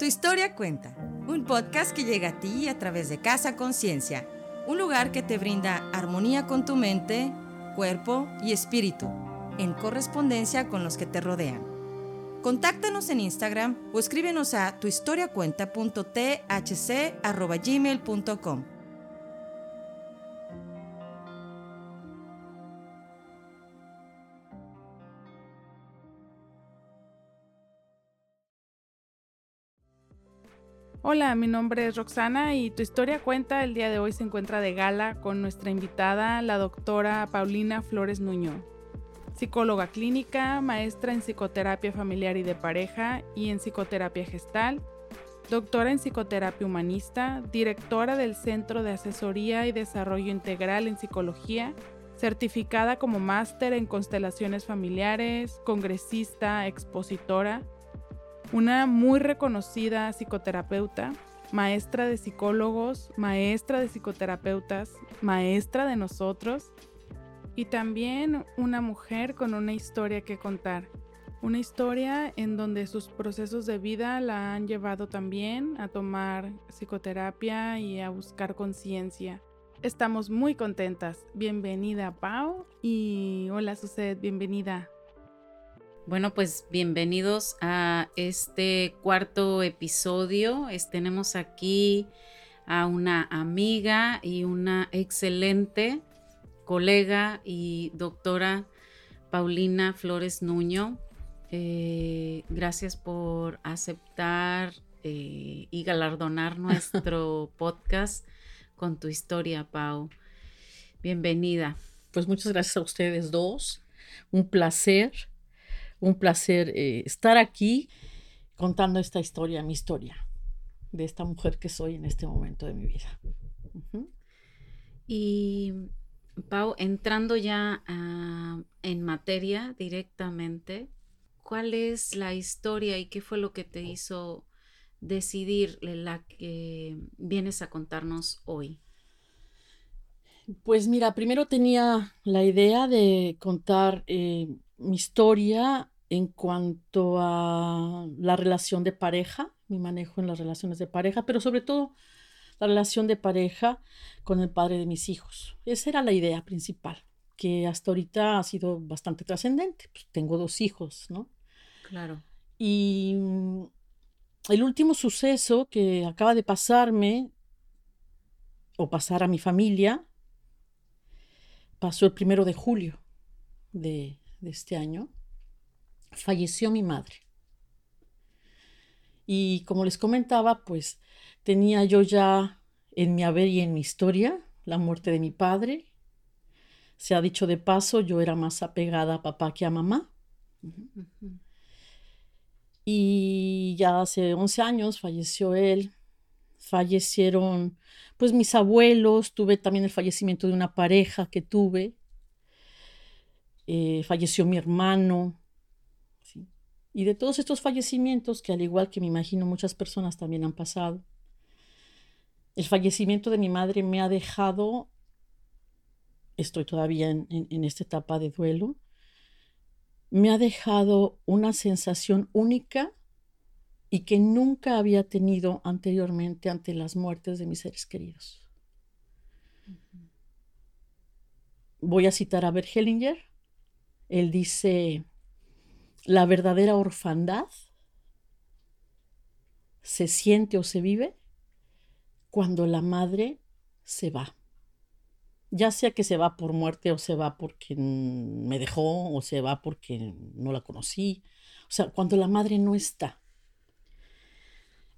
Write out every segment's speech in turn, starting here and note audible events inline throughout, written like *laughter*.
Tu historia cuenta, un podcast que llega a ti a través de Casa Conciencia, un lugar que te brinda armonía con tu mente, cuerpo y espíritu, en correspondencia con los que te rodean. Contáctanos en Instagram o escríbenos a tuhistoriacuenta.thc.gmail.com. Hola, mi nombre es Roxana y tu historia cuenta el día de hoy se encuentra de gala con nuestra invitada, la doctora Paulina Flores Nuño, psicóloga clínica, maestra en psicoterapia familiar y de pareja y en psicoterapia gestal, doctora en psicoterapia humanista, directora del Centro de Asesoría y Desarrollo Integral en Psicología, certificada como máster en constelaciones familiares, congresista, expositora, una muy reconocida psicoterapeuta, maestra de psicólogos, maestra de psicoterapeutas, maestra de nosotros y también una mujer con una historia que contar. Una historia en donde sus procesos de vida la han llevado también a tomar psicoterapia y a buscar conciencia. Estamos muy contentas. Bienvenida Pau y hola Suced, bienvenida. Bueno, pues bienvenidos a este cuarto episodio. tenemos aquí a una amiga y una excelente colega y doctora Paulina Flores Nuño. Eh, gracias por aceptar eh, y galardonar *laughs* nuestro podcast con tu historia, Pau. Bienvenida. Pues muchas gracias a ustedes dos. Un placer un placer eh, estar aquí contando esta historia, mi historia, de esta mujer que soy en este momento de mi vida. Y Pau, entrando ya en materia directamente, ¿cuál es la historia y qué fue lo que te hizo decidir la que vienes a contarnos hoy? Pues mira, primero tenía la idea de contar eh, mi historia en cuanto a la relación de pareja, mi manejo en las relaciones de pareja, pero sobre todo la relación de pareja con el padre de mis hijos. Esa era la idea principal, que hasta ahorita ha sido bastante trascendente. Pues tengo dos hijos, ¿no? Claro. Y mm, el último suceso que acaba de pasarme, o pasar a mi familia, pasó el primero de julio de, de este año falleció mi madre. Y como les comentaba, pues tenía yo ya en mi haber y en mi historia la muerte de mi padre. Se ha dicho de paso, yo era más apegada a papá que a mamá. Y ya hace 11 años falleció él. Fallecieron pues mis abuelos, tuve también el fallecimiento de una pareja que tuve. Eh, falleció mi hermano, y de todos estos fallecimientos, que al igual que me imagino muchas personas también han pasado, el fallecimiento de mi madre me ha dejado, estoy todavía en, en esta etapa de duelo, me ha dejado una sensación única y que nunca había tenido anteriormente ante las muertes de mis seres queridos. Voy a citar a Bert Hellinger. Él dice, la verdadera orfandad se siente o se vive cuando la madre se va. Ya sea que se va por muerte o se va porque me dejó o se va porque no la conocí. O sea, cuando la madre no está.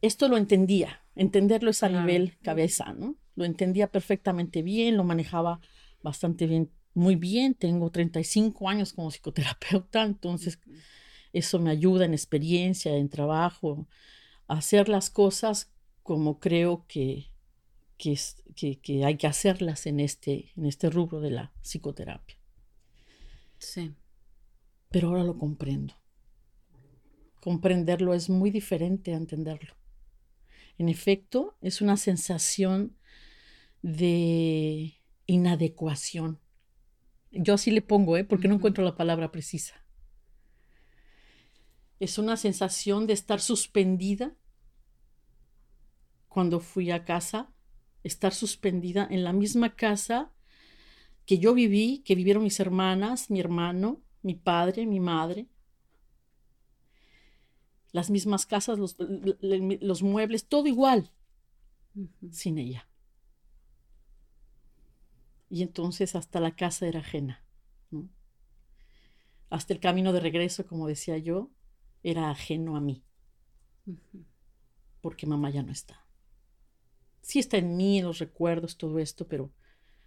Esto lo entendía. Entenderlo es a nivel cabeza, ¿no? Lo entendía perfectamente bien, lo manejaba bastante bien, muy bien. Tengo 35 años como psicoterapeuta, *laughs* entonces eso me ayuda en experiencia, en trabajo, a hacer las cosas como creo que, que, que, hay que hacerlas en este, en este rubro de la psicoterapia. Sí. Pero ahora lo comprendo. Comprenderlo es muy diferente a entenderlo. En efecto, es una sensación de inadecuación. Yo así le pongo, ¿eh? porque no encuentro la palabra precisa es una sensación de estar suspendida cuando fui a casa, estar suspendida en la misma casa que yo viví, que vivieron mis hermanas, mi hermano, mi padre, mi madre. Las mismas casas, los, los muebles, todo igual, sin ella. Y entonces hasta la casa era ajena. Hasta el camino de regreso, como decía yo, era ajeno a mí. Porque mamá ya no está. Sí está en mí, en los recuerdos, todo esto, pero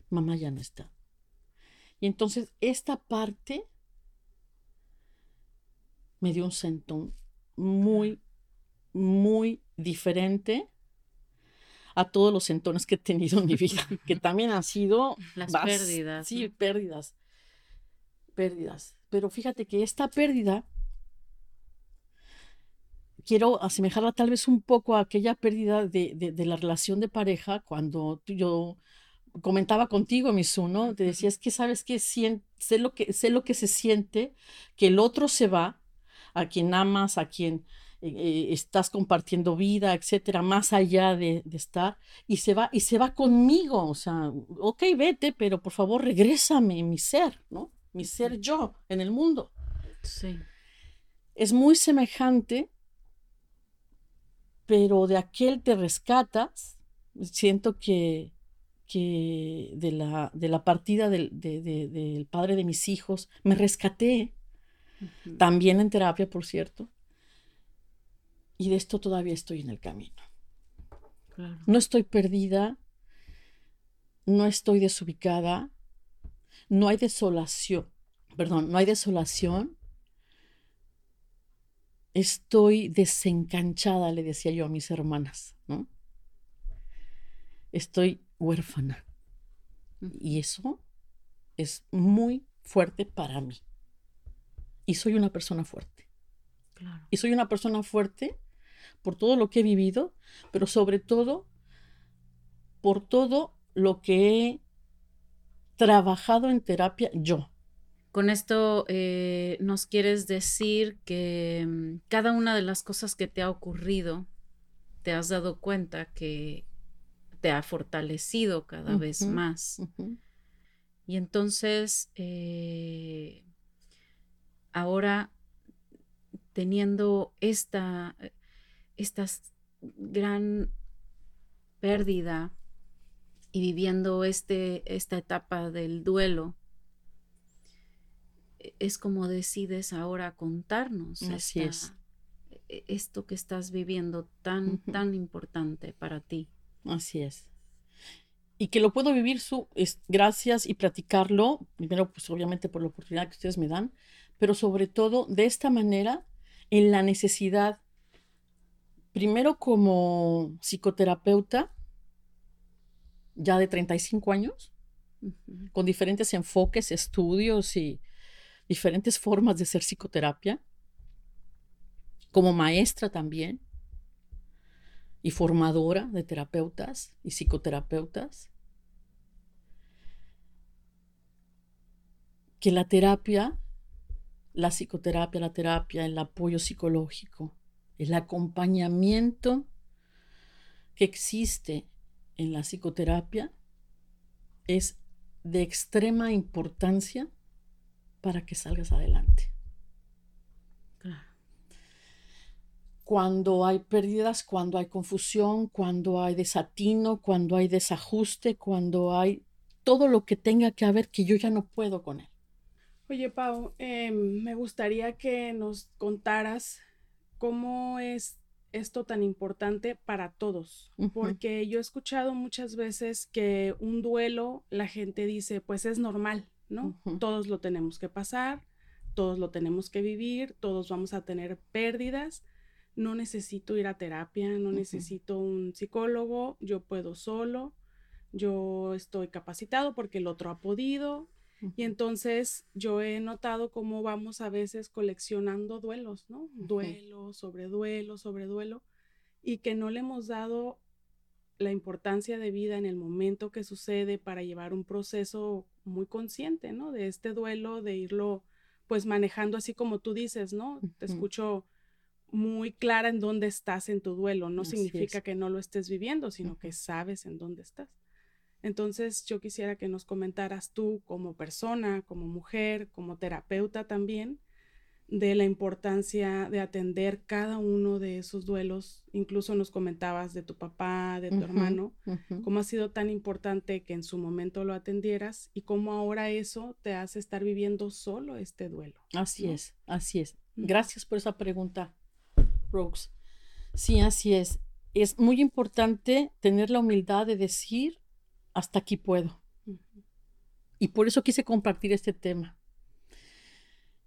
mamá ya no está. Y entonces esta parte me dio un sentón muy, muy diferente a todos los sentones que he tenido en mi vida, *laughs* que también han sido las pérdidas. Sí, pérdidas, pérdidas. Pero fíjate que esta pérdida, quiero asemejarla tal vez un poco a aquella pérdida de, la relación de pareja cuando yo comentaba contigo, Misu, ¿no? Te decía, es que sabes que sé lo que sé lo que se siente, que el otro se va, a quien amas, a quien eh, estás compartiendo vida, etcétera, más allá de, estar, y se va, y se va conmigo, o sea, ok, vete, pero por favor regrésame, mi ser, ¿no? Mi ser yo en el mundo. Sí. Es muy semejante, pero de aquel te rescatas, siento que que de la, de la partida del, del, padre de mis hijos, me rescaté, también en terapia, por cierto, y de esto todavía estoy en el camino. No estoy perdida, no estoy desubicada, no hay desolación, perdón, no hay desolación. Estoy desencanchada, le decía yo a mis hermanas, ¿no? Estoy huérfana. Y eso es muy fuerte para mí. Y soy una persona fuerte. Y soy una persona fuerte por todo lo que he vivido, pero sobre todo por todo lo que he trabajado en terapia yo. Con esto eh, nos quieres decir que mm, cada una de las cosas que te ha ocurrido, te has dado cuenta que te ha fortalecido cada vez más. Y entonces, eh, ahora teniendo esta, esta gran pérdida y viviendo este, esta etapa del duelo, e, es como decides ahora contarnos Así es. E, esto que estás viviendo tan, tan importante para ti. Así es. Y que lo puedo vivir su, es, gracias y platicarlo, primero pues obviamente por la oportunidad que ustedes me dan, pero sobre todo de esta manera, en la necesidad, primero como psicoterapeuta, ya de 35 años, con diferentes enfoques, estudios y diferentes formas de hacer psicoterapia, como maestra también, y formadora de terapeutas y psicoterapeutas, que la terapia, la psicoterapia, la terapia, el apoyo psicológico, el acompañamiento que existe en la psicoterapia es de extrema importancia para que salgas adelante. cuando hay pérdidas, cuando hay confusión, cuando hay desatino, cuando hay desajuste, cuando hay todo lo que tenga que haber que yo ya no puedo con él. Oye, Pau, em, me gustaría que nos contaras cómo es esto tan importante para todos, porque yo he escuchado muchas veces que un duelo, la gente dice, pues es normal, ¿no? Todos lo tenemos que pasar, todos lo tenemos que vivir, todos vamos a tener pérdidas no necesito ir a terapia, no necesito un psicólogo, yo puedo solo, yo estoy capacitado porque el otro ha podido. Y entonces yo he notado cómo vamos a veces coleccionando duelos, ¿no? Duelo sobre duelo sobre duelo, y que no le hemos dado la importancia de vida en el momento que sucede para llevar un proceso muy consciente, ¿no? De este duelo, de irlo pues manejando así como tú dices, ¿no? Te escucho muy clara en dónde estás en tu duelo. No Así significa es. que no lo estés viviendo, sino que sabes en dónde estás. Entonces yo quisiera que nos comentaras tú como persona, como mujer, como terapeuta también, de la importancia de atender cada uno de esos duelos. Incluso nos comentabas de tu papá, de tu hermano, cómo ha sido tan importante que en su momento lo atendieras y cómo ahora eso te hace estar viviendo solo este duelo. Así ¿no? es, así es. Ujú. Gracias por esa pregunta, Rose. Sí, así es. Es muy importante tener la humildad de decir, hasta aquí puedo. Y por eso quise compartir este tema.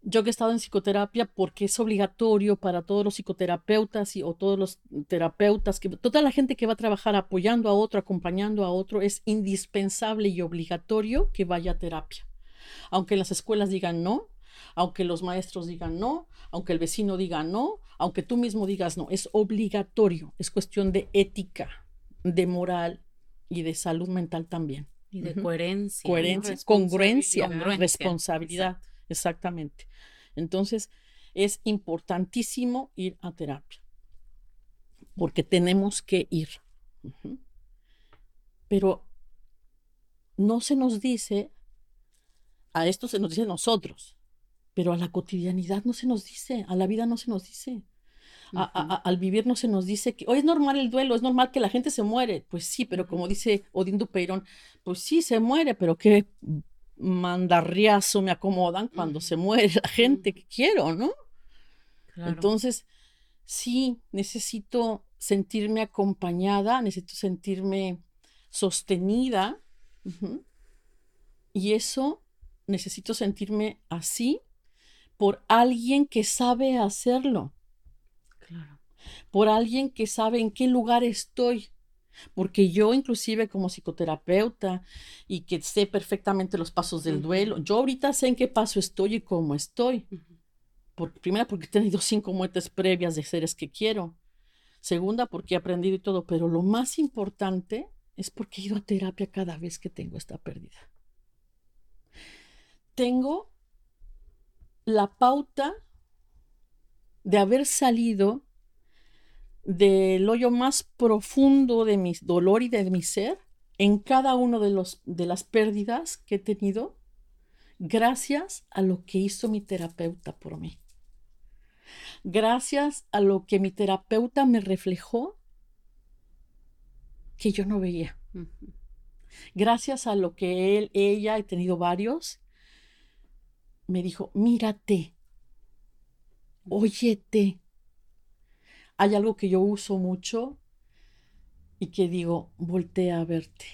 Yo que he estado en psicoterapia porque es obligatorio para todos los psicoterapeutas y, o todos los terapeutas, que, toda la gente que va a trabajar apoyando a otro, acompañando a otro, es indispensable y obligatorio que vaya a terapia. Aunque las escuelas digan no, aunque los maestros digan no, aunque el vecino diga no, aunque tú mismo digas no, es obligatorio, es cuestión de ética, de moral y de salud mental también. Y de coherencia. Coherencia, congruencia, Congruencia, responsabilidad, exactamente. Entonces, es importantísimo ir a terapia, porque tenemos que ir. Pero no se nos dice, a esto se nos dice nosotros, pero a la cotidianidad no se nos dice, a la vida no se nos dice. A- a- al vivir no se nos dice que hoy es normal el duelo, es normal que la gente se muere. Pues sí, pero como dice Odín Dupeirón, pues sí, se muere, pero qué mandarriazo me acomodan cuando se muere la gente que quiero, ¿no? Claro. Entonces, sí, necesito sentirme acompañada, necesito sentirme sostenida. Y eso necesito sentirme así por alguien que sabe hacerlo claro. por alguien que sabe en qué lugar estoy. Porque yo inclusive como psicoterapeuta y que sé perfectamente los pasos del duelo, yo ahorita sé en qué paso estoy y cómo estoy. Por, primera, porque he tenido cinco muertes previas de seres que quiero. Segunda, porque he aprendido y todo. Pero lo más importante es porque he ido a terapia cada vez que tengo esta pérdida. Tengo la pauta de haber salido del hoyo más profundo de mi dolor y de mi ser en cada uno de, los, de las pérdidas que he tenido gracias a lo que hizo mi terapeuta por mí. Gracias a lo que mi terapeuta me reflejó que yo no veía. Gracias a lo que él, ella, he tenido varios, me dijo, mírate, óyete. Hay algo que yo uso mucho y que digo, voltea a verte.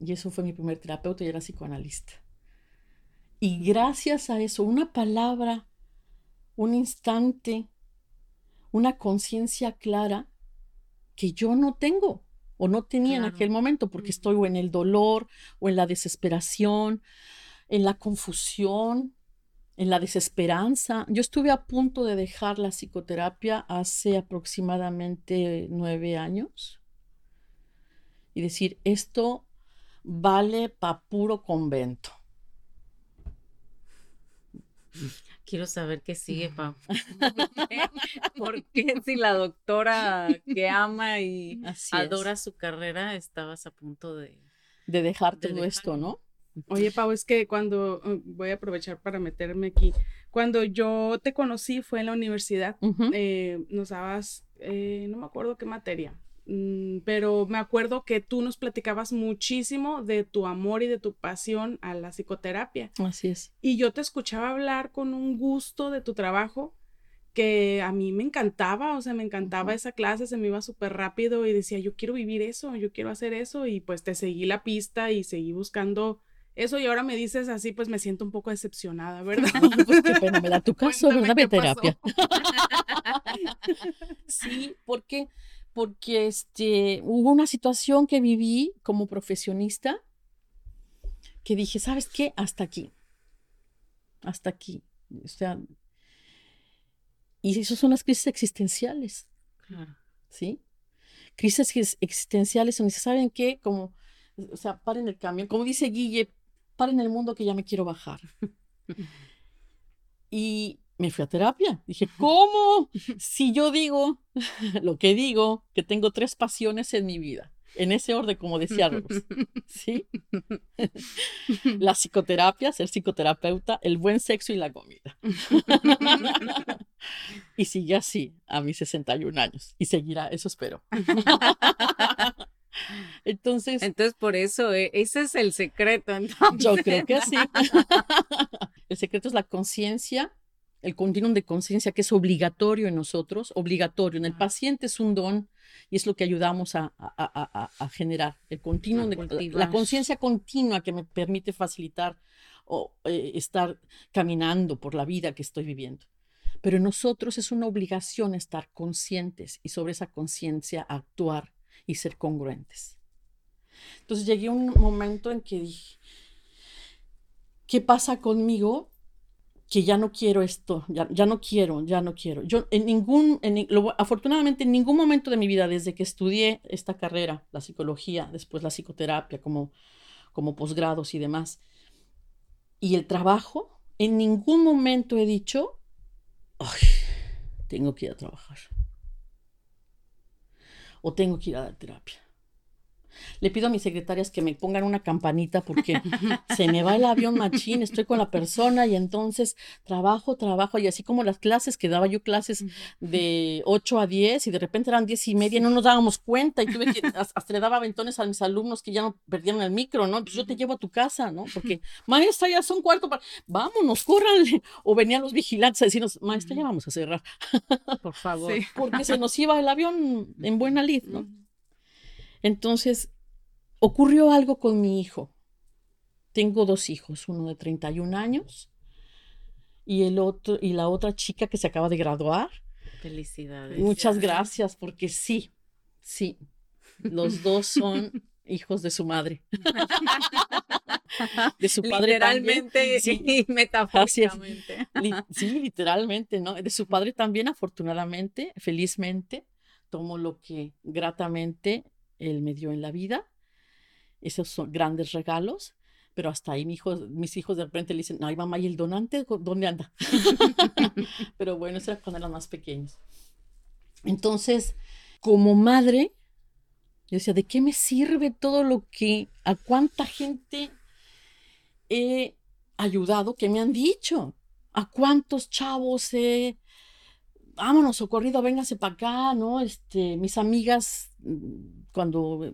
Y eso fue mi primer terapeuta y era psicoanalista. Y gracias a eso, una palabra, un instante, una conciencia clara que yo no tengo o no tenía en aquel momento porque estoy o en el dolor o en la desesperación, en la confusión, en la desesperanza. Yo estuve a punto de dejar la psicoterapia hace aproximadamente nueve años y decir, esto vale pa' puro convento. Quiero saber qué sigue, *laughs* Pau. ¿Por qué si la doctora que ama y adora su carrera estabas a punto de... de dejar de todo esto. ¿no? Oye, Pau, es que cuando eh, voy a aprovechar para meterme aquí, cuando yo te conocí fue en la universidad, Ujú. eh, nos dabas, eh, no me acuerdo qué materia, mm, pero me acuerdo que tú nos platicabas muchísimo de tu amor y de tu pasión a la psicoterapia. Así es. Y yo te escuchaba hablar con un gusto de tu trabajo que a mí me encantaba, o sea, me encantaba Ujú. esa clase, se me iba súper rápido y decía, yo quiero vivir eso, yo quiero hacer eso y pues te seguí la pista y seguí buscando eso y ahora me dices así, pues me siento un poco decepcionada, ¿verdad? Pues qué pena me da tu *laughs* caso, Cuéntame ¿verdad? qué terapia. *laughs* Sí, porque, porque este, hubo una situación que viví como profesionista que dije, ¿sabes qué? Hasta aquí. Hasta aquí. O sea, y eso son las crisis existenciales, Claro. ¿sí? Crisis ex- existenciales donde ¿saben qué? Como, o sea, paren el camión. Como dice Guille, paren el mundo que ya me quiero bajar. *laughs* Y me fui a terapia. Dije, ¿cómo? *laughs* Si yo digo *laughs* lo que digo, que tengo tres pasiones en mi vida, en ese orden, como decía Rose, ¿sí? La psicoterapia, ser psicoterapeuta, el buen sexo y la comida. y sigue así a mis 61 años. Y seguirá, eso espero. *laughs* Entonces. Entonces, por eso, eh, ese es el secreto. Yo creo que sí. *laughs* el secreto es la conciencia, el continuum de conciencia que es obligatorio en nosotros, obligatorio. En el paciente es un don y es lo que ayudamos a, generar. El continuum de, la conciencia continua que me permite facilitar o eh, estar caminando por la vida que estoy viviendo. Pero en nosotros es una obligación estar conscientes y sobre esa conciencia actuar y ser congruentes. Entonces llegué a un momento en que dije, ¿qué pasa conmigo? Que ya no quiero esto, ya, ya no quiero, ya no quiero. Yo en ningún, en, afortunadamente en ningún momento de mi vida, desde que estudié esta carrera, la psicología, después la psicoterapia como, como posgrados y demás, y el trabajo, en ningún momento he dicho, ay, tengo que ir a trabajar o tengo que ir a la terapia. Le pido a mis secretarias que me pongan una campanita porque *laughs* se me va el avión machín, estoy con la persona y entonces trabajo, trabajo y así como las clases que daba yo clases de 8 a 10 y de repente eran 10 y media y no nos dábamos cuenta y tuve que, hasta le daba aventones a mis alumnos que ya no perdieron el micro, ¿no? Pues yo te llevo a tu casa, ¿no? Porque, maestra, ya son cuarto para, vámonos, córranle. O venían los vigilantes a decirnos, maestra, ya vamos a cerrar. Por *laughs* favor. Porque se nos iba el avión en buena lid, ¿no? Entonces, ocurrió algo con mi hijo. Tengo dos hijos, uno de 31 años y, el otro, y la otra chica que se acaba de graduar. Felicidades. Muchas gracias, porque sí, sí, los dos son *laughs* hijos de su madre. *laughs* de su padre literalmente sí, y *laughs* metafóricamente. sí, literalmente, ¿no? De su padre también, afortunadamente, felizmente, tomo lo que gratamente él me dio en la vida. Esos son grandes regalos, pero hasta ahí mi hijo, mis hijos de repente le dicen, ay mamá, ¿y el donante dónde anda? *laughs* pero bueno, eso era cuando eran más pequeños. Entonces, como madre, yo decía, ¿de qué me sirve todo lo que, a cuánta gente he ayudado que me han dicho? ¿A cuántos chavos he vámonos, socorrido, véngase para acá, ¿no? Este, mis amigas, cuando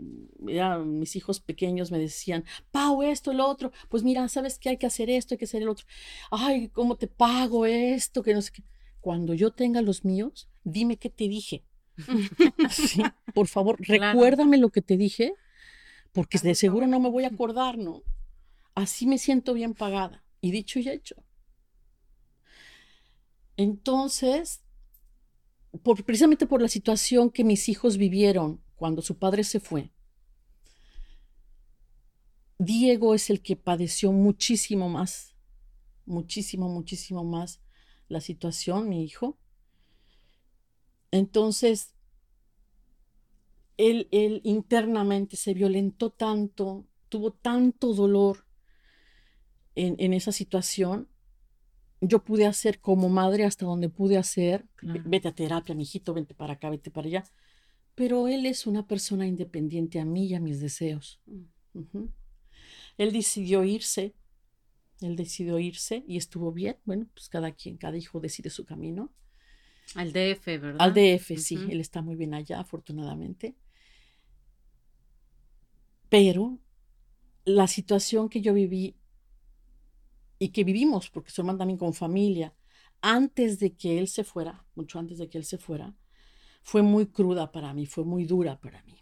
eran mis hijos pequeños, me decían, Pau, esto, lo otro, pues mira, ¿sabes qué? Hay que hacer esto, hay que hacer el otro. Ay, ¿cómo te pago esto? Que no sé qué. Cuando yo tenga los míos, dime qué te dije. *laughs* por favor, recuérdame lo que te dije, porque de seguro no me voy a acordar, ¿no? Así me siento bien pagada. Y dicho y hecho. Entonces, precisamente por la situación que mis hijos vivieron cuando su padre se fue, Diego es el que padeció muchísimo más, muchísimo, muchísimo más la situación, mi hijo. Entonces, él, él internamente se violentó tanto, tuvo tanto dolor en, en esa situación yo pude hacer como madre hasta donde pude hacer. Vete a terapia, mijito, vente para acá, vete para allá. Pero él es una persona independiente a mí y a mis deseos. Mm. Él decidió irse. Él decidió irse y estuvo bien. Bueno, pues cada quien, cada hijo decide su camino. Al DF, ¿verdad? Al DF, sí. Él está muy bien allá, afortunadamente. Pero la situación que yo viví y que vivimos, porque su hermano también con familia, antes de que él se fuera, mucho antes de que él se fuera, fue muy cruda para mí, fue muy dura para mí,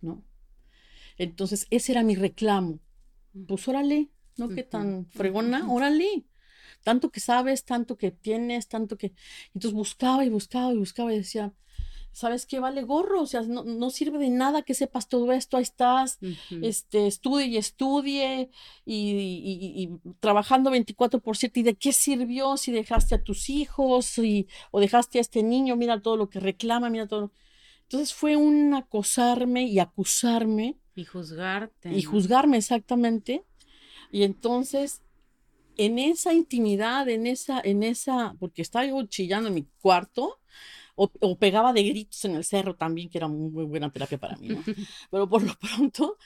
¿no? Entonces, ese era mi reclamo. Pues órale, ¿no? Qué tan fregona, órale. Tanto que sabes, tanto que tienes, tanto que... Entonces buscaba y buscaba y buscaba y decía, ¿sabes qué? Vale gorro, o sea, no, sirve de nada que sepas todo esto, ahí estás, este, estudie y estudie y, trabajando 24 por 7, ¿y de qué sirvió si dejaste a tus hijos y, o dejaste a este niño? Mira todo lo que reclama, mira todo. Entonces fue un acosarme y acusarme. Y juzgarte. Y juzgarme exactamente. Y entonces en esa intimidad, en esa, en esa, porque estaba yo chillando en mi cuarto, o, o, pegaba de gritos en el cerro también, que era muy buena terapia para mí, ¿no? *laughs* Pero por lo pronto,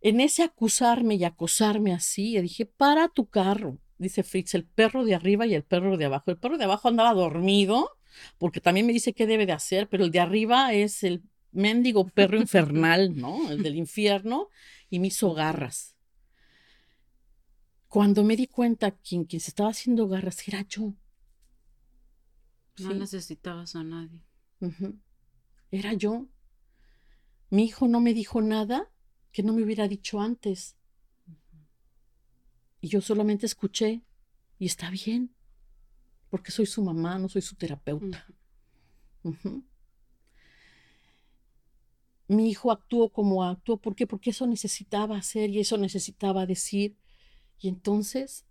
en ese acusarme y acosarme así, le dije, para tu carro, dice Fritz, el perro de arriba y el perro de abajo. El perro de abajo andaba dormido, porque también me dice qué debe de hacer, pero el de arriba es el mendigo perro infernal, ¿no? El del infierno, y me hizo garras. Cuando me di cuenta que quien se estaba haciendo garras era yo. No necesitabas a nadie. Era yo. Mi hijo no me dijo nada que no me hubiera dicho antes. Y yo solamente escuché y está bien, porque soy su mamá, no soy su terapeuta. Mi hijo actuó como actuó, ¿por qué? Porque eso necesitaba hacer y eso necesitaba decir. Y entonces,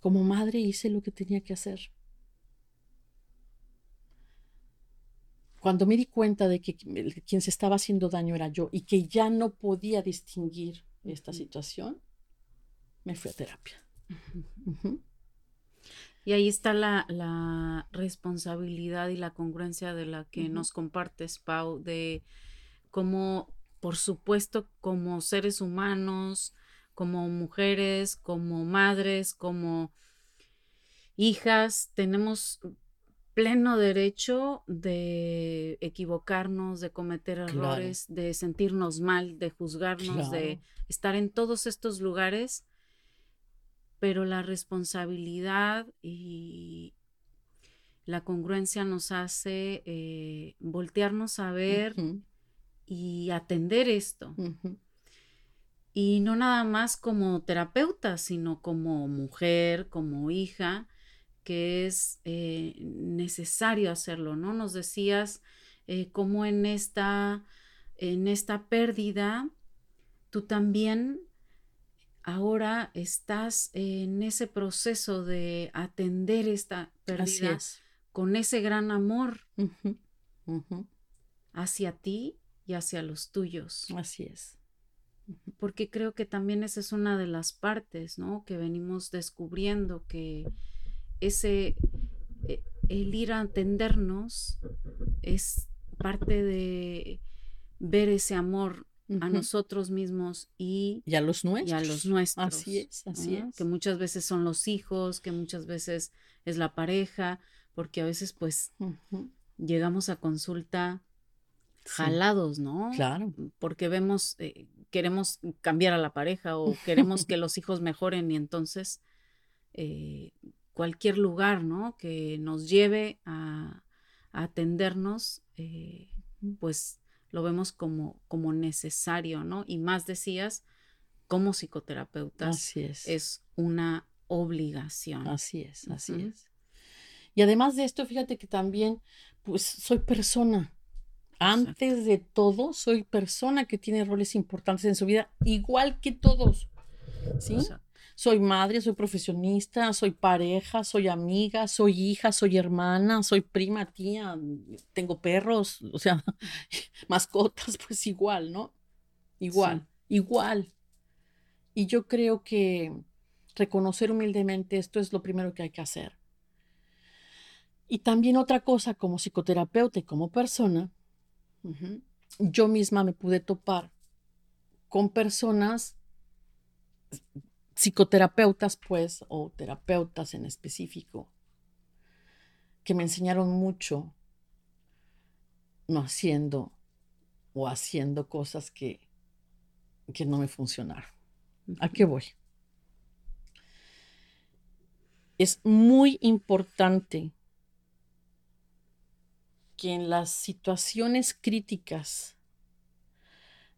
como madre, hice lo que tenía que hacer. Cuando me di cuenta de que quien se estaba haciendo daño era yo y que ya no podía distinguir esta situación, me fui a terapia. Y ahí está la, responsabilidad y la congruencia de la que nos compartes, Pau, de cómo, por supuesto, como seres humanos, como mujeres, como madres, como hijas, tenemos pleno derecho de equivocarnos, de cometer errores, de sentirnos mal, de juzgarnos, de estar en todos estos lugares, pero la responsabilidad y la congruencia nos hace eh, voltearnos a ver y atender esto. Y no nada más como terapeuta, sino como mujer, como hija, que es eh, necesario hacerlo, ¿no? Nos decías eh, cómo en esta, en esta pérdida tú también ahora estás en ese proceso de atender esta pérdida con ese gran amor hacia ti y hacia los tuyos. Así es. Porque creo que también esa es una de las partes, ¿no? Que venimos descubriendo que ese, eh, el ir a atendernos es parte de ver ese amor a nosotros mismos y, a los nuestros. Y a los nuestros. Así es, así es. Que muchas veces son los hijos, que muchas veces es la pareja, porque a veces pues llegamos a consulta jalados, ¿no? Claro. Porque vemos, eh, queremos cambiar a la pareja o queremos que los hijos mejoren y entonces eh, cualquier lugar, ¿no? Que nos lleve a, atendernos, eh, pues lo vemos como, como necesario, ¿no? Y más decías, como psicoterapeutas, es. una obligación. Así es, así es. Y además de esto, fíjate que también, pues soy persona. Antes de todo, soy persona que tiene roles importantes en su vida, igual que todos. ¿Sí? Soy madre, soy profesionista, soy pareja, soy amiga, soy hija, soy hermana, soy prima, tía, tengo perros, o sea, *laughs* mascotas, pues igual, ¿no? Igual, igual. Y yo creo que reconocer humildemente esto es lo primero que hay que hacer. Y también otra cosa, como psicoterapeuta y como persona, yo misma me pude topar con personas psicoterapeutas, pues, o terapeutas en específico, que me enseñaron mucho no haciendo o haciendo cosas que, que no me funcionaron. ¿A qué voy? Es muy importante que en las situaciones críticas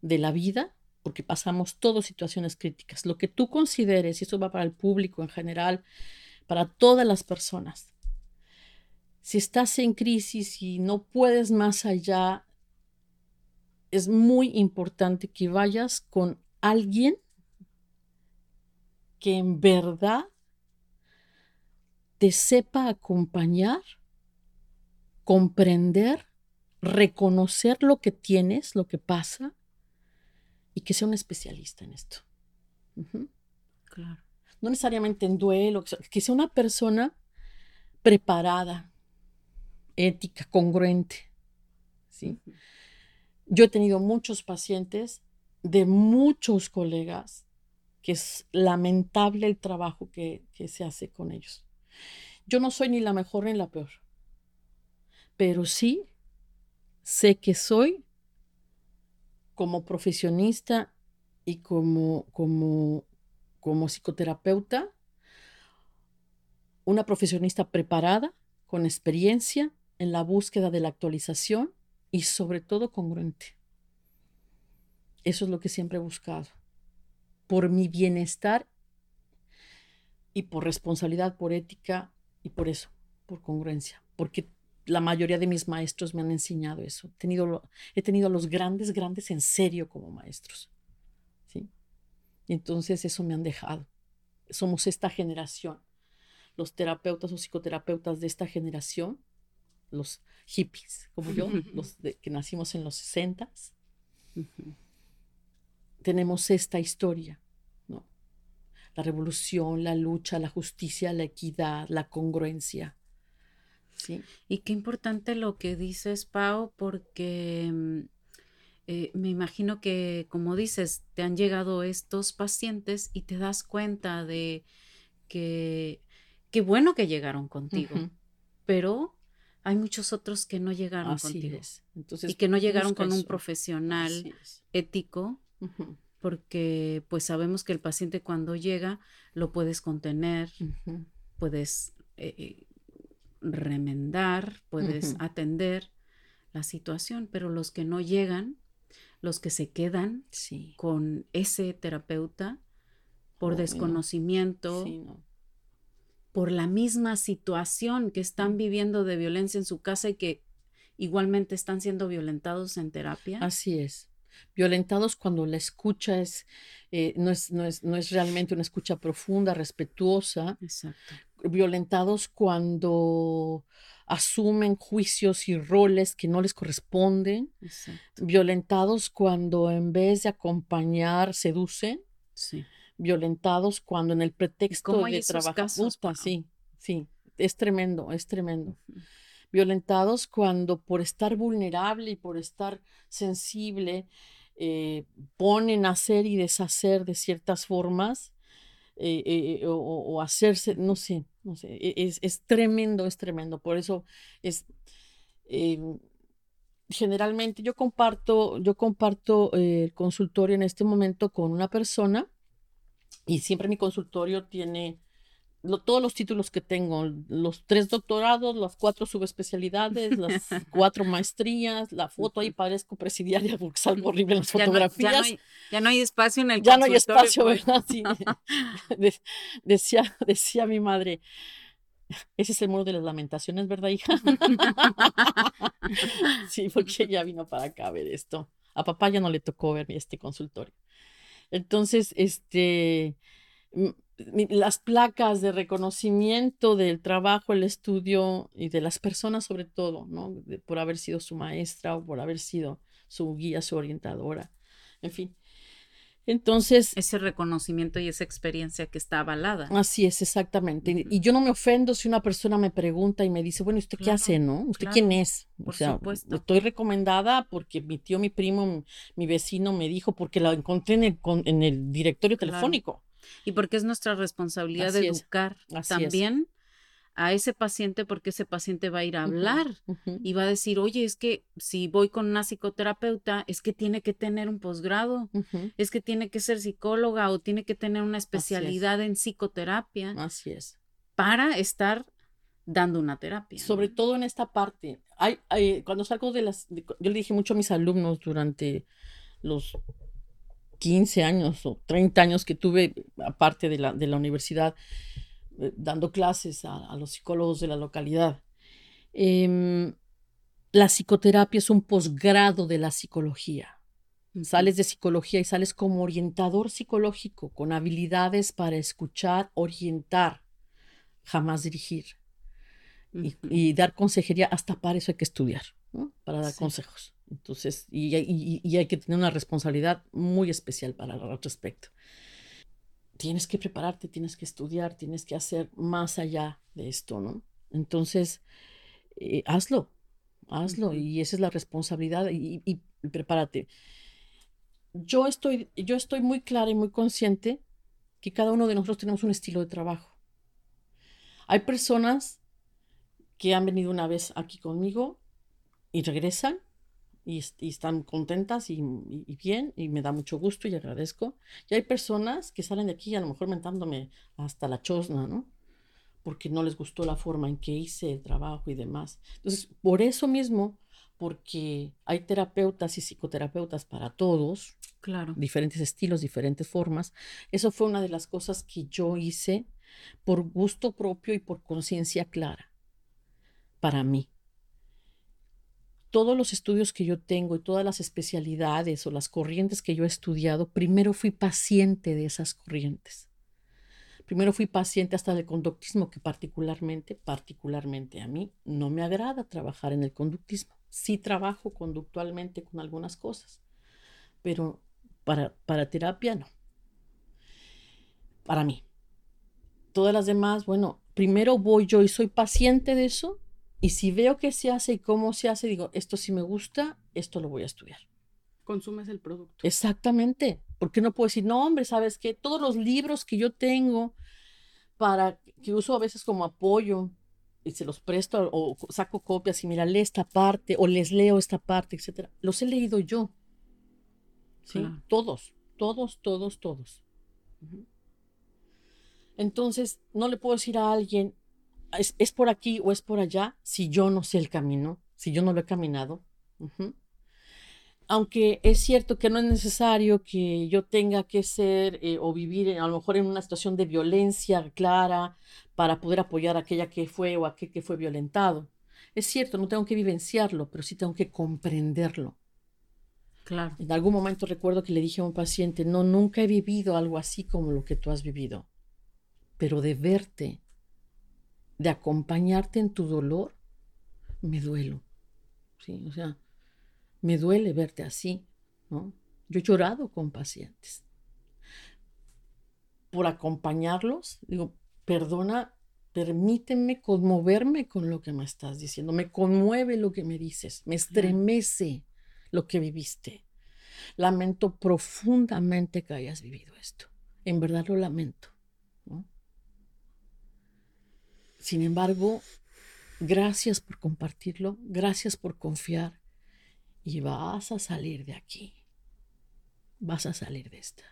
de la vida porque pasamos todas situaciones críticas. Lo que tú consideres, y eso va para el público en general, para todas las personas. Si estás en crisis y no puedes más allá, es muy importante que vayas con alguien que en verdad te sepa acompañar, comprender, reconocer lo que tienes, lo que pasa y que sea un especialista en esto. Claro. no necesariamente en duelo, que sea una persona preparada, ética, congruente. ¿sí? Yo he tenido muchos pacientes de muchos colegas que es lamentable el trabajo que, que se hace con ellos. Yo no soy ni la mejor ni la peor, pero sí sé que soy como profesionista y como, como, como psicoterapeuta, una profesionista preparada, con experiencia en la búsqueda de la actualización y sobre todo congruente. Eso es lo que siempre he buscado. Por mi bienestar y por responsabilidad, por ética y por eso, por congruencia. Porque la mayoría de mis maestros me han enseñado eso. He tenido, he tenido a los grandes, grandes en serio como maestros. ¿sí? Y entonces eso me han dejado. Somos esta generación. Los terapeutas o psicoterapeutas de esta generación, los hippies como yo, *laughs* los que nacimos en los 60 tenemos esta historia, ¿no? La revolución, la lucha, la justicia, la equidad, la congruencia, y qué importante lo que dices, Pau, porque mm, eh, me imagino que, como dices, te han llegado estos pacientes y te das cuenta de que qué bueno que llegaron contigo, pero hay muchos otros que no llegaron contigo. Entonces, y que no llegaron con un profesional ético. Porque pues sabemos que el paciente cuando llega lo puedes contener, puedes eh, eh, remendar, puedes atender la situación, pero los que no llegan, los que se quedan con ese terapeuta por desconocimiento, por la misma situación que están viviendo de violencia en su casa y que igualmente están siendo violentados en terapia. Así es. Violentados cuando la escucha es, eh, no, es, no, es, no es realmente una escucha profunda, respetuosa. Exacto violentados cuando asumen juicios y roles que no les corresponden, violentados cuando en vez de acompañar seducen, violentados cuando en el pretexto de trabajar, sí, sí, es tremendo, es tremendo. Violentados cuando por estar vulnerable y por estar sensible eh, ponen a hacer y deshacer de ciertas formas eh, eh, o, hacerse, no sé, no sé, e, es, es, tremendo, es tremendo. Por eso es, generalmente yo comparto, yo comparto eh, el consultorio en este momento con una persona y siempre mi consultorio tiene todos los títulos que tengo, los tres doctorados, las cuatro subespecialidades, las *laughs* cuatro maestrías, la foto ahí parezco presidiaria porque es algo horrible en las fotografías. Ya no, hay, espacio en el Ya no hay espacio, pues. ¿verdad? Sí. *laughs* *laughs* decía, decía mi madre, ese es el muro de las lamentaciones, ¿verdad, hija? sí, porque ella vino para acá a ver esto. A papá ya no le tocó ver este consultorio. Entonces, este, las placas de reconocimiento del trabajo, el estudio y de las personas sobre todo, ¿no? por haber sido su maestra o por haber sido su guía, su orientadora, en fin. Entonces... Ese reconocimiento y esa experiencia que está avalada. Así es, exactamente. Y yo no me ofendo si una persona me pregunta y me dice, bueno, ¿usted qué hace, no? ¿Usted quién es? o sea, estoy recomendada porque mi tío, mi primo, mi vecino me dijo porque la encontré en el, en el directorio telefónico. Y porque es nuestra responsabilidad de educar también a ese paciente porque ese paciente va a ir a hablar y va a decir, oye, es que si voy con una psicoterapeuta, es que tiene que tener un posgrado, es que tiene que ser psicóloga o tiene que tener una especialidad en psicoterapia. Así es. Para estar dando una terapia. Sobre todo en esta parte. Hay, cuando salgo de las... yo le dije mucho a mis alumnos durante los 15 años o 30 años que tuve, aparte de la, de la universidad, eh, dando clases a, los psicólogos de la localidad. Em, la psicoterapia es un posgrado de la psicología. Sales de psicología y sales como orientador psicológico, con habilidades para escuchar, orientar, jamás dirigir. y, dar consejería, hasta para eso hay que estudiar, para dar consejos. Entonces, y, hay que tener una responsabilidad muy especial para al respecto. tienes que prepararte, tienes que estudiar, tienes que hacer más allá de esto, ¿no? Entonces, eh, hazlo, hazlo y esa es la responsabilidad y, y, prepárate. Yo estoy, yo estoy muy clara y muy consciente que cada uno de nosotros tenemos un estilo de trabajo. Hay personas que han venido una vez aquí conmigo y regresan y, están contentas y, bien y me da mucho gusto y agradezco. Y hay personas que salen de aquí a lo mejor mentándome hasta la chosna, ¿no? Porque no les gustó la forma en que hice el trabajo y demás. Entonces, por eso mismo, porque hay terapeutas y psicoterapeutas para todos, claro. diferentes estilos, diferentes formas, eso fue una de las cosas que yo hice por gusto propio y por conciencia clara para mí todos los estudios que yo tengo y todas las especialidades o las corrientes que yo he estudiado, primero fui paciente de esas corrientes. Primero fui paciente hasta del conductismo, que particularmente, particularmente a mí, no me agrada trabajar en el conductismo. Sí trabajo conductualmente con algunas cosas, pero para, para terapia no. Para mí. Todas las demás, bueno, primero voy yo y soy paciente de eso y si veo qué se hace y cómo se hace, digo, esto sí me gusta, esto lo voy a estudiar. Consumes el producto. Exactamente. Porque no puedo decir, no, hombre, ¿sabes qué? Todos los libros que yo tengo para que uso a veces como apoyo y se los presto o saco copias y mira, lee esta parte o les leo esta parte, etcétera. Los he leído yo. ¿Sí? Todos, todos, todos, todos. Entonces, no le puedo decir a alguien, es, por aquí o es por allá si yo no sé el camino, si yo no lo he caminado. Aunque es cierto que no es necesario que yo tenga que ser eh, o vivir a lo mejor en una situación de violencia clara para poder apoyar a aquella que fue o a aquel que fue violentado. Es cierto, no tengo que vivenciarlo, pero sí tengo que comprenderlo. Claro. En algún momento recuerdo que le dije a un paciente, no, nunca he vivido algo así como lo que tú has vivido, pero de verte de acompañarte en tu dolor, me duelo. Sí, o sea, me duele verte así, ¿no? Yo he llorado con pacientes. Por acompañarlos, digo, perdona, permíteme conmoverme con lo que me estás diciendo. Me conmueve lo que me dices, me estremece lo que viviste. Lamento profundamente que hayas vivido esto. En verdad lo lamento. Sin embargo, gracias por compartirlo, gracias por confiar y vas a salir de aquí. Vas a salir de esta.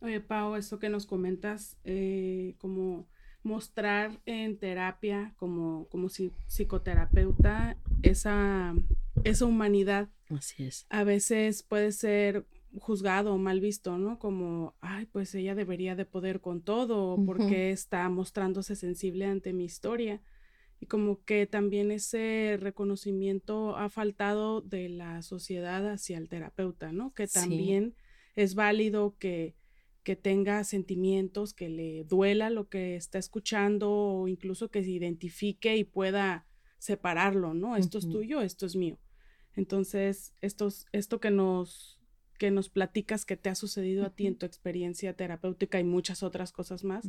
Oye, Pau, eso que nos comentas, eh, como mostrar en terapia, como, como psicoterapeuta, esa, esa humanidad. Así es. A veces puede ser juzgado o mal visto, ¿no? Como, ay, pues ella debería de poder con todo, porque está mostrándose sensible ante mi historia. Y como que también ese reconocimiento ha faltado de la sociedad hacia el terapeuta, ¿no? Que también es válido que, que tenga sentimientos, que le duela lo que está escuchando o incluso que se identifique y pueda separarlo, ¿no? Esto es tuyo, esto es mío. Entonces, esto, esto que nos que nos platicas que te ha sucedido a ti en tu experiencia terapéutica y muchas otras cosas más.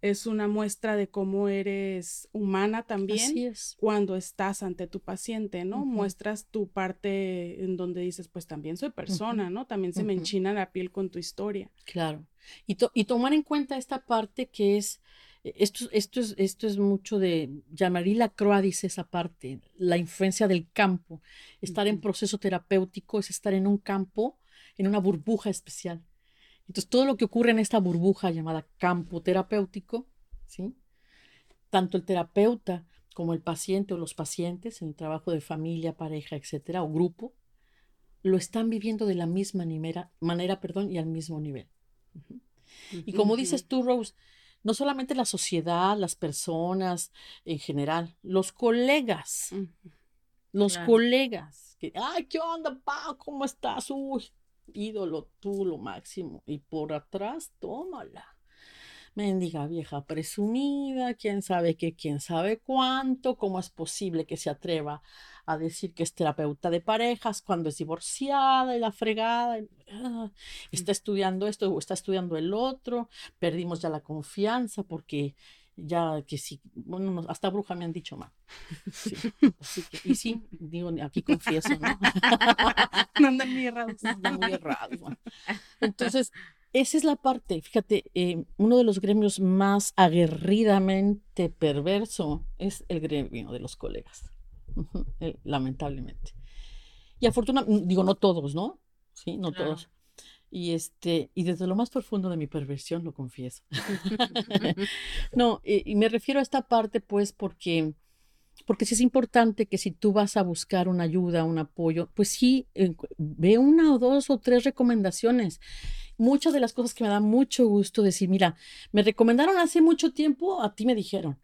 Es una muestra de cómo eres humana también cuando estás ante tu paciente, ¿no? Muestras tu parte en donde dices, pues también soy persona, ¿no? También se me enchina la piel con tu historia. Claro. Y, y tomar en cuenta esta parte que es, e, esto, esto, es, esto es mucho de, llamaría la Croix dice esa parte, la influencia del campo. Estar en proceso terapéutico es estar en un campo en una burbuja especial. Entonces, todo lo que ocurre en esta burbuja llamada campo terapéutico, ¿sí? tanto el terapeuta como el paciente o los pacientes en el trabajo de familia, pareja, etcétera, o grupo, lo están viviendo de la misma manera, manera perdón, y al mismo nivel. Y como dices tú, Rose, no solamente la sociedad, las personas en general, los colegas, los colegas, que, ay, ¿qué onda, pa? ¿Cómo estás? Uy, ídolo, tú lo máximo. Y por atrás, tómala. mendiga vieja presumida, quién sabe qué, quién sabe cuánto, cómo es posible que se atreva a decir que es terapeuta de parejas cuando es divorciada y la fregada, ah, está estudiando esto o está estudiando el otro, perdimos ya la confianza porque ya que sí, bueno, hasta bruja me han dicho mal. *laughs* y sí, digo, aquí confieso, ¿no? *laughs* no andan muy errados. andan muy errados. Entonces, esa es la parte, fíjate, eh, uno de los gremios más aguerridamente perverso es el gremio de los colegas, lamentablemente. Y afortunadamente, digo, no todos, ¿no? Sí, no todos. Y, este, y desde lo más profundo de mi perversión lo confieso. *laughs* *laughs* no, y me refiero a esta parte pues porque, porque sí es importante que si tú vas a buscar una ayuda, un apoyo, pues sí, ve una o dos o tres recomendaciones muchas de las cosas que me da mucho gusto decir, mira, me recomendaron hace mucho tiempo, a ti me dijeron.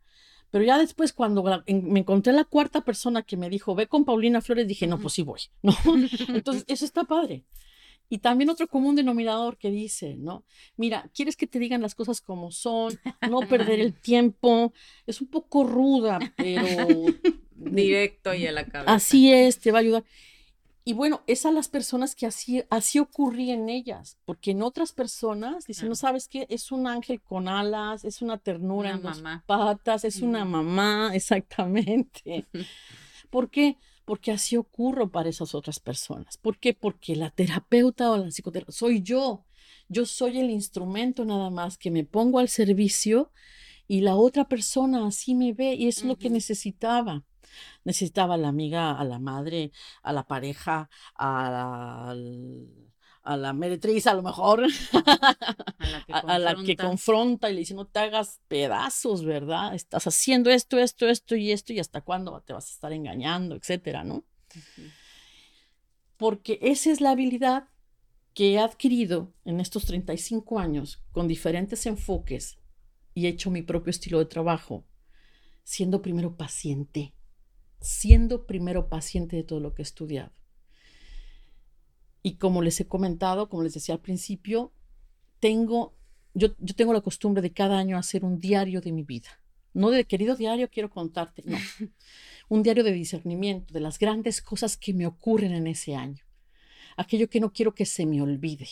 Pero ya después, cuando me encontré la cuarta persona que me dijo, ve con Paulina Flores, dije, no, pues sí voy, *laughs* ¿no? Entonces, eso está padre. Y también otro común denominador que dice, ¿no? Mira, quieres que te digan las cosas como son, no perder el *laughs* tiempo. Es un poco ruda, pero... *laughs* Directo y a la cabeza. Así es, te va a ayudar. Y bueno, es a las personas que así, así ocurría en ellas, porque en otras personas dicen, no sabes qué, es un ángel con alas, es una ternura en las patas, es una mamá, *laughs* exactamente. ¿Por qué? Porque así ocurro para esas otras personas. ¿Por qué? Porque la terapeuta o la psicoterapeuta soy yo. Yo soy el instrumento nada más que me pongo al servicio y la otra persona así me ve y es lo que necesitaba necesitaba a la amiga, a la madre, a la pareja, a la, a la meretriz a lo mejor, a la, que, *laughs* confronta y le dice, no te hagas pedazos, ¿verdad? Estás haciendo esto, esto, esto y esto y hasta cuándo te vas a estar engañando, etcétera, ¿no? Porque esa es la habilidad que he adquirido en estos 35 años con diferentes enfoques y he hecho mi propio estilo de trabajo, siendo primero paciente siendo primero paciente de todo lo que he estudiado. Y como les he comentado, como les decía al principio, tengo, yo, yo tengo la costumbre de cada año hacer un diario de mi vida. No de querido diario, quiero contarte, no. *laughs* Un diario de discernimiento, de las grandes cosas que me ocurren en ese año. Aquello que no quiero que se me olvide.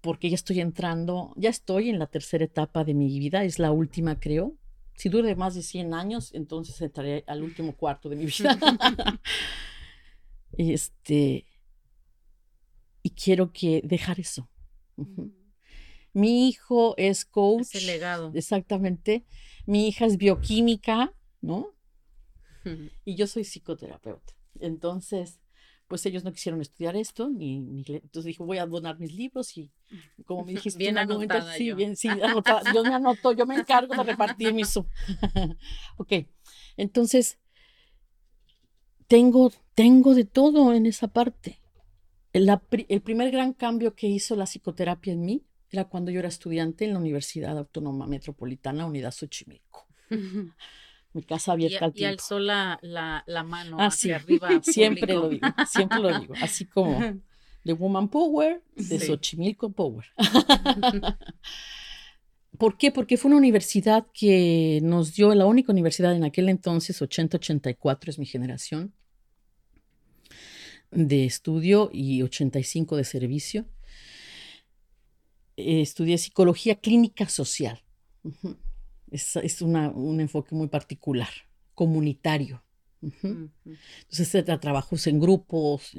Porque ya estoy entrando, ya estoy en la tercera etapa de mi vida, es la última creo, si dure más de 100 años, entonces entraré al último cuarto de mi vida. *laughs* este, y quiero que dejar eso. Mi hijo es coach. Ese legado. Exactamente. Mi hija es bioquímica, ¿no? y yo soy psicoterapeuta. Entonces, pues ellos no quisieron estudiar esto, ni, entonces dijo, voy a donar mis libros y como me dijiste, bien anotada sí, bien, sí, anotada, yo me anoto, yo me encargo de repartir mis... *laughs* ok, entonces, tengo, tengo de todo en esa parte. El, el primer gran cambio que hizo la psicoterapia en mí era cuando yo era estudiante en la Universidad Autónoma Metropolitana, Unidad Xochimilco *laughs* mi casa abierta al tiempo. Y alzó la, la, mano ah, hacia arriba. *laughs* Siempre lo digo, siempre lo digo. Así como *laughs* de Woman Power, de Xochimilco Power. ¿Por qué? Porque fue una universidad que nos dio, la única universidad en aquel entonces, 80-84 es mi generación, de estudio y 85 de servicio. estudié psicología clínica social. Es, un enfoque muy particular, comunitario. Entonces, se trabajos en grupos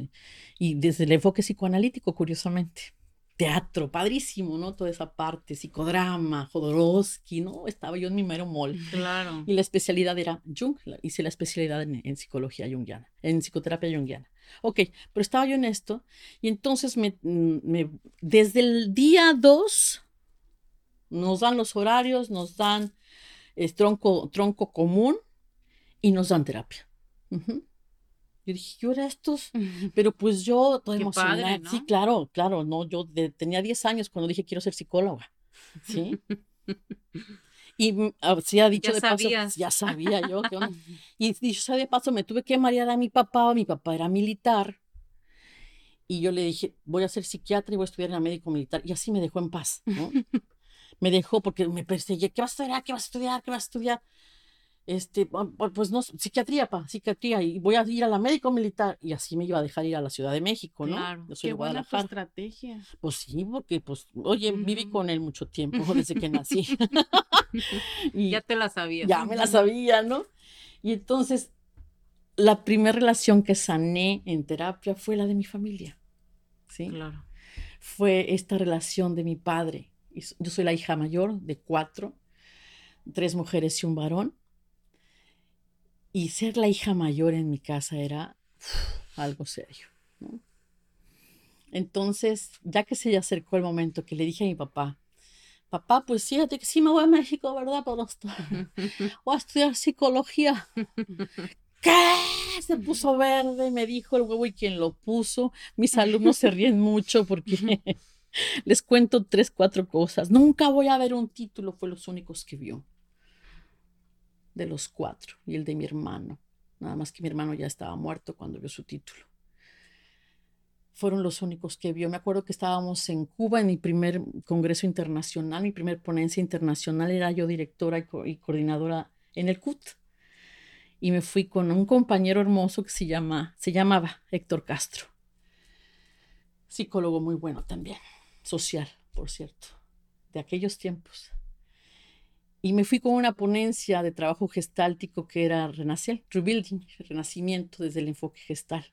y desde el enfoque psicoanalítico, curiosamente. Teatro, padrísimo, ¿no? Toda esa parte, psicodrama, Jodorowsky, ¿no? Estaba yo en mi mero mol. Claro. Y la especialidad era Jung, hice la especialidad en, psicología junguiana, en psicoterapia junguiana. Ok, pero estaba yo en esto y entonces me, me desde el día 2 nos dan los horarios, nos dan es tronco, tronco común y nos dan terapia. Yo dije, yo era estos, pero pues yo toda emocionada. Sí, claro, claro, no, yo tenía 10 años cuando dije quiero ser psicóloga. Sí. *laughs* y sí ha dicho de paso, ya sabía yo. *laughs* y dicho sea de paso, me tuve que marear a mi papá, mi papá era militar. Y yo le dije, voy a ser psiquiatra y voy a estudiar en la médico militar. Y así me dejó en paz, ¿no? *laughs* me dejó porque me perseguía, ¿qué vas a estudiar? ¿Qué vas a estudiar? ¿Qué vas a estudiar? Este, pues no, psiquiatría, pa, psiquiatría, y voy a ir a la médico militar, y así me iba a dejar ir a la Ciudad de México, ¿no? Claro, Yo soy qué buena tu estrategia. Pues sí, porque, pues, oye, viví con él mucho tiempo, *laughs* desde que nací. *laughs* y Ya te la sabías. ya me la sabía, ¿no? Y entonces, la primera relación que sané en terapia fue la de mi familia, ¿sí? Claro. Fue esta relación de mi padre. Yo soy la hija mayor de cuatro, tres mujeres y un varón. Y ser la hija mayor en mi casa era algo serio, ¿no? Entonces, ya que se acercó el momento que le dije a mi papá, papá, pues fíjate que sí me voy a México, ¿verdad? Pero voy a estudiar psicología. ¿Qué? Se puso verde, me dijo el huevo y quien lo puso. Mis alumnos se ríen mucho porque *laughs* les cuento tres, cuatro cosas. Nunca voy a ver un título, fue los únicos que vio. De los cuatro. Y el de mi hermano. Nada más que mi hermano ya estaba muerto cuando vio su título. Fueron los únicos que vio. Me acuerdo que estábamos en Cuba en mi primer congreso internacional, mi primer ponencia internacional. Era yo directora y, co- y coordinadora en el CUT. Y me fui con un compañero hermoso que se, llama, se llamaba Héctor Castro. Psicólogo muy bueno también, social, por cierto, de aquellos tiempos. Y me fui con una ponencia de trabajo gestáltico que era Renacer, Rebuilding, Renacimiento desde el enfoque gestal.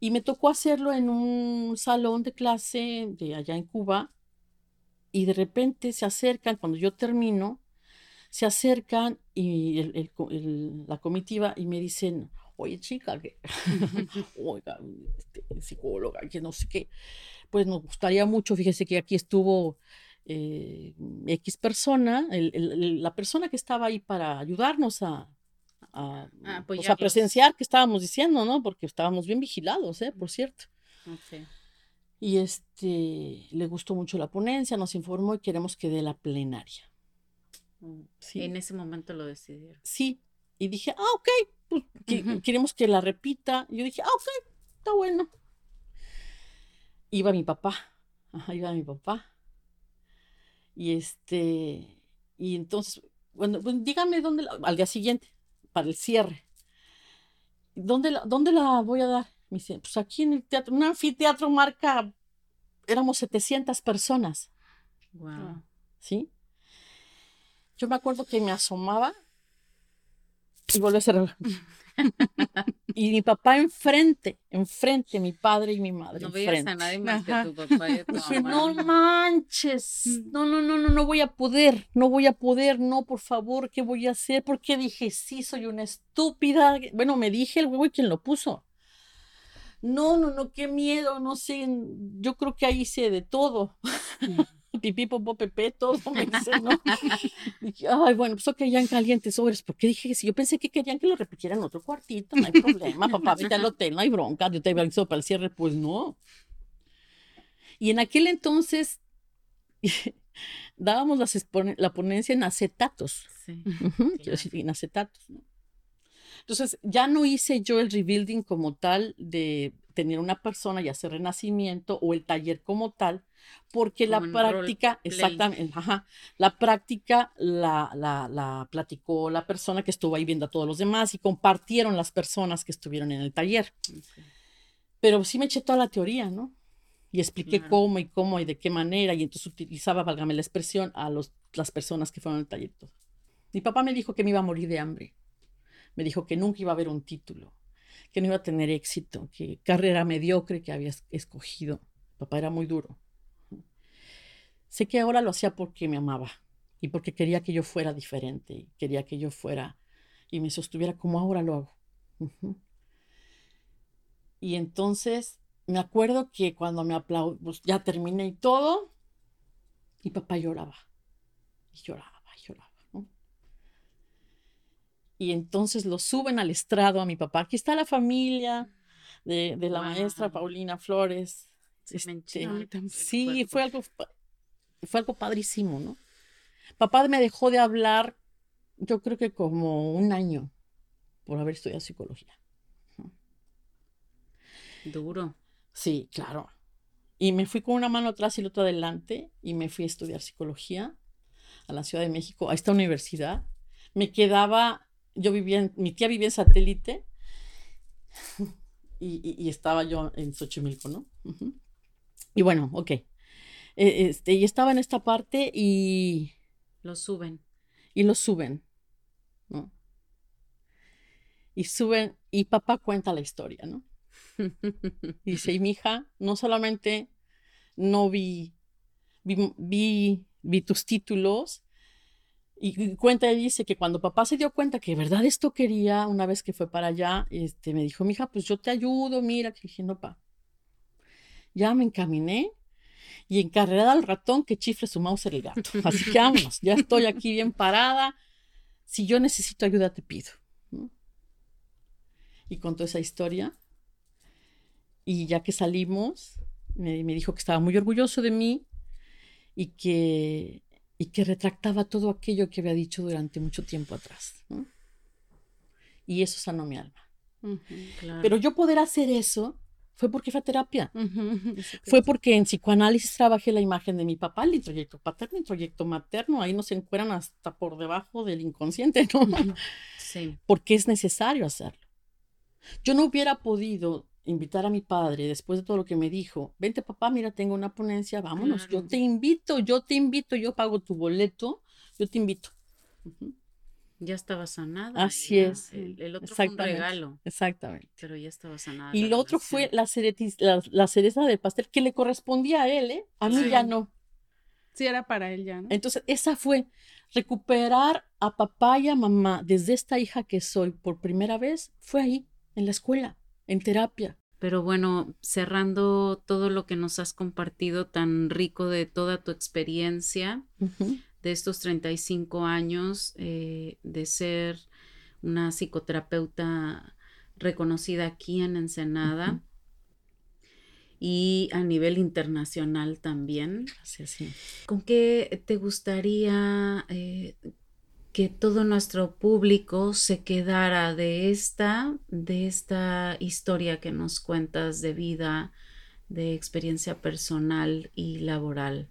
Y me tocó hacerlo en un salón de clase de allá en Cuba. Y de repente se acercan, cuando yo termino, se acercan y la comitiva y me dicen, oye chica, que, *laughs* oiga, este, psicóloga, que no sé qué, pues nos gustaría mucho, fíjese que aquí estuvo eh, X persona, el- el- el- la persona que estaba ahí para ayudarnos a, a, pues, a presenciar que estábamos diciendo, ¿no? Porque estábamos bien vigilados, ¿eh? Por cierto. Ok. Y este, le gustó mucho la ponencia, nos informó y queremos que dé la plenaria. Sí. En ese momento lo decidieron. sí. Y dije, ah, ok, pues queremos que la repita. Y yo dije, ah, ok, está bueno. Iba mi papá, ajá, iba mi papá. Y este, y entonces, bueno, pues, dígame dónde, la- al día siguiente, para el cierre. ¿Dónde la, dónde la voy a dar? Me dice, pues aquí en el teatro, un anfiteatro marca, éramos 700 personas. Wow. ¿sí? Yo me acuerdo que me asomaba y volví a cerrar. *laughs* y mi papá enfrente, enfrente, mi padre y mi madre. No veías enfrente. a nadie más que a tu papá y a tu Dije, mamá. no manches, no, no, no, no, no voy a poder, no voy a poder, no, por favor, ¿qué voy a hacer? Porque dije, sí, soy una estúpida. Bueno, me dije el huevo y quien lo puso. No, no, no, qué miedo, no sé, yo creo que ahí hice de todo. *laughs* Pipí, popó, pepe, todo *laughs* me hice, ¿no? *laughs* Dije, ay, bueno, pues ok, ya en calientes sobres, porque dije que si yo pensé que querían que lo repitieran en otro cuartito, no hay problema, papá, vete al hotel, no hay bronca, yo te aviso para el cierre, pues no. Y en aquel entonces dábamos las la ponencia en acetatos. Sí. Claro. decir, en acetatos, ¿no? Entonces, ya no hice yo el rebuilding como tal de tener una persona y hacer renacimiento o el taller como tal, porque la Como práctica, exactamente, ajá, la práctica la, la, la platicó la persona que estuvo ahí viendo a todos los demás y compartieron las personas que estuvieron en el taller. Ok. Pero sí me eché toda la teoría, ¿no? Y expliqué Claro. cómo y cómo y de qué manera, y entonces utilizaba, válgame la expresión, a los, las personas que fueron al taller. todo. Mi papá me dijo que me iba a morir de hambre. Me dijo que nunca iba a haber un título, que no iba a tener éxito, que carrera mediocre que había es- escogido. Papá era muy duro. Sé que ahora lo hacía porque me amaba y porque quería que yo fuera diferente, y quería que yo fuera y me sostuviera como ahora lo hago. Y entonces me acuerdo que cuando me aplaudí, pues ya terminé y todo, y papá lloraba, y lloraba, y lloraba, ¿no? Y entonces lo suben al estrado a mi papá. Aquí está la familia de, de la maestra. Paulina Flores. Este, sí, cuerpo. fue algo, fue algo padrísimo, ¿no? Papá me dejó de hablar, yo creo que como un año por haber estudiado psicología. Duro. Sí, claro. Y me fui con una mano atrás y la otra adelante y me fui a estudiar psicología a la Ciudad de México, a esta universidad. Me quedaba, yo vivía, en, mi tía vivía en satélite *laughs* y, estaba yo en Xochimilco, ¿no? Y bueno, ok. E, este, y estaba en esta parte y... Lo suben. Y lo suben, ¿no? Y suben, y papá cuenta la historia, ¿no? *laughs* Dice, y mi hija, no solamente no vi, vi, vi, tus títulos, y cuenta y dice que cuando papá se dio cuenta que de verdad esto quería, una vez que fue para allá, este, me dijo, mi hija, pues yo te ayudo, mira, que dije, no, pa. Ya me encaminé y encarrerada al ratón que chifre su mouse el gato. *laughs* Así que vámonos, ya estoy aquí bien parada. Si yo necesito ayuda, te pido. Y contó esa historia. Y ya que salimos, me, dijo que estaba muy orgulloso de mí y que, y que retractaba todo aquello que había dicho durante mucho tiempo atrás. Y eso sanó mi alma. Pero yo poder hacer eso fue porque fue a terapia. *laughs* fue porque en psicoanálisis trabajé la imagen de mi papá, el introyecto paterno, el introyecto materno. Ahí nos encueran hasta por debajo del inconsciente, ¿no? Sí. Porque es necesario hacerlo. Yo no hubiera podido invitar a mi padre después de todo lo que me dijo, vente papá, mira, tengo una ponencia, vámonos, yo te invito, yo te invito, yo pago tu boleto, yo te invito. Ya estaba sanada. Así es. El, otro fue un regalo. Exactamente. Pero ya estaba sanada. Y lo otro fue la, la, cereza del pastel que le correspondía a él, ¿eh? A mí ya no. Sí, era para él ya, ¿no? Entonces, esa fue recuperar a papá y a mamá desde esta hija que soy por primera vez, fue ahí en la escuela, en terapia. Pero bueno, cerrando todo lo que nos has compartido tan rico de toda tu experiencia, de estos 35 años eh, de ser una psicoterapeuta reconocida aquí en Ensenada y a nivel internacional también. ¿Con qué te gustaría eh, que todo nuestro público se quedara de esta, de esta historia que nos cuentas de vida, de experiencia personal y laboral.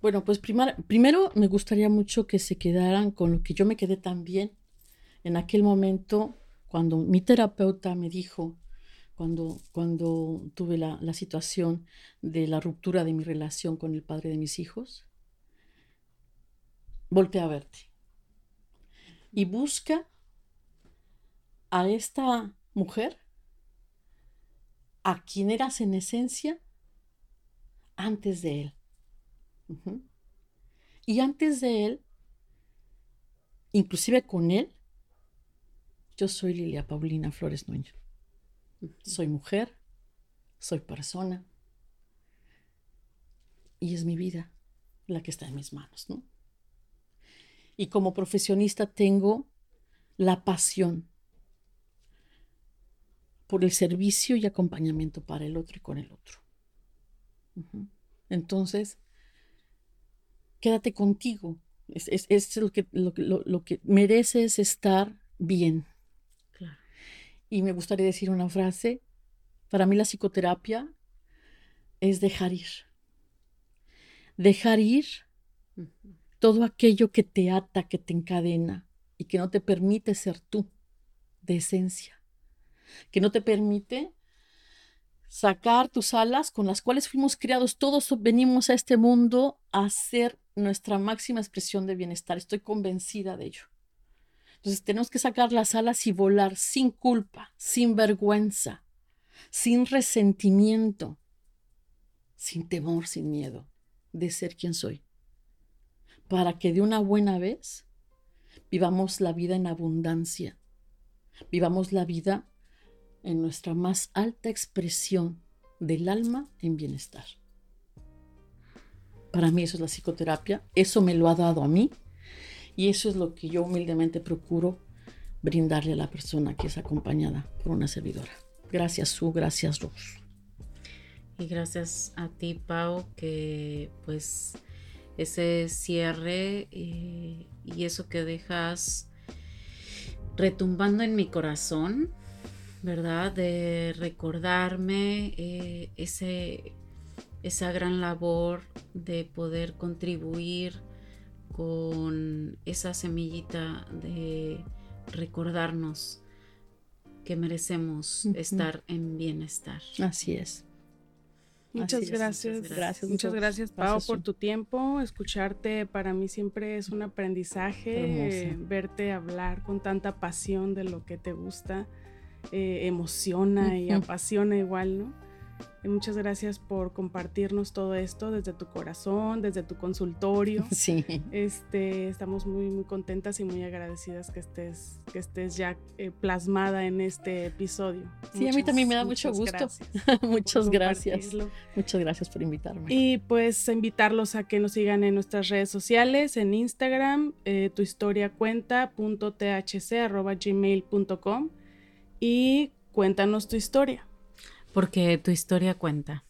Bueno, pues primero me gustaría mucho que se quedaran con lo que yo me quedé también en aquel momento cuando mi terapeuta me dijo, cuando, cuando tuve la, la situación de la ruptura de mi relación con el padre de mis hijos, voltea a verte. Y busca a esta mujer, a quien eras en esencia antes de él. Y antes de él, inclusive con él, yo soy Lilia Paulina Flores Nuño. Soy mujer, soy persona, y es mi vida la que está en mis manos, ¿no? y como profesionista tengo la pasión por el servicio y acompañamiento para el otro y con el otro. Entonces, quédate contigo. Es, lo, que, lo, que mereces estar bien. Y me gustaría decir una frase. Para mí la psicoterapia es dejar ir. Dejar ir todo aquello que te ata, que te encadena y que no te permite ser tú de esencia, que no te permite sacar tus alas con las cuales fuimos criados. Todos venimos a este mundo a ser nuestra máxima expresión de bienestar. Estoy convencida de ello. Entonces tenemos que sacar las alas y volar sin culpa, sin vergüenza, sin resentimiento, sin temor, sin miedo de ser quien soy para que de una buena vez vivamos la vida en abundancia, vivamos la vida en nuestra más alta expresión del alma en bienestar. Para mí eso es la psicoterapia, eso me lo ha dado a mí y eso es lo que yo humildemente procuro brindarle a la persona que es acompañada por una servidora. Gracias, Su, gracias, Ros. Y gracias a ti, Pau, que pues ese cierre eh, y eso que dejas retumbando en mi corazón ¿verdad? De recordarme eh, ese, esa gran labor de poder contribuir con esa semillita de recordarnos que merecemos estar en bienestar. Así es. Muchas gracias. gracias. Muchas gracias, Pau, por tu tiempo. Escucharte para mí siempre es un aprendizaje. verte hablar con tanta pasión de lo que te gusta, eh, emociona y apasiona igual, ¿no? Muchas gracias por compartirnos todo esto desde tu corazón, desde tu consultorio. *laughs* Sí. Este, estamos muy, muy contentas y muy agradecidas que estés, que estés ya eh, plasmada en este episodio. Sí, a mí también me da mucho gusto. *laughs* muchas gracias. Muchas gracias por invitarme. Y pues invitarlos a que nos sigan en nuestras redes sociales, en Instagram, eh, tu historia gmail.com y cuéntanos tu historia porque tu historia cuenta.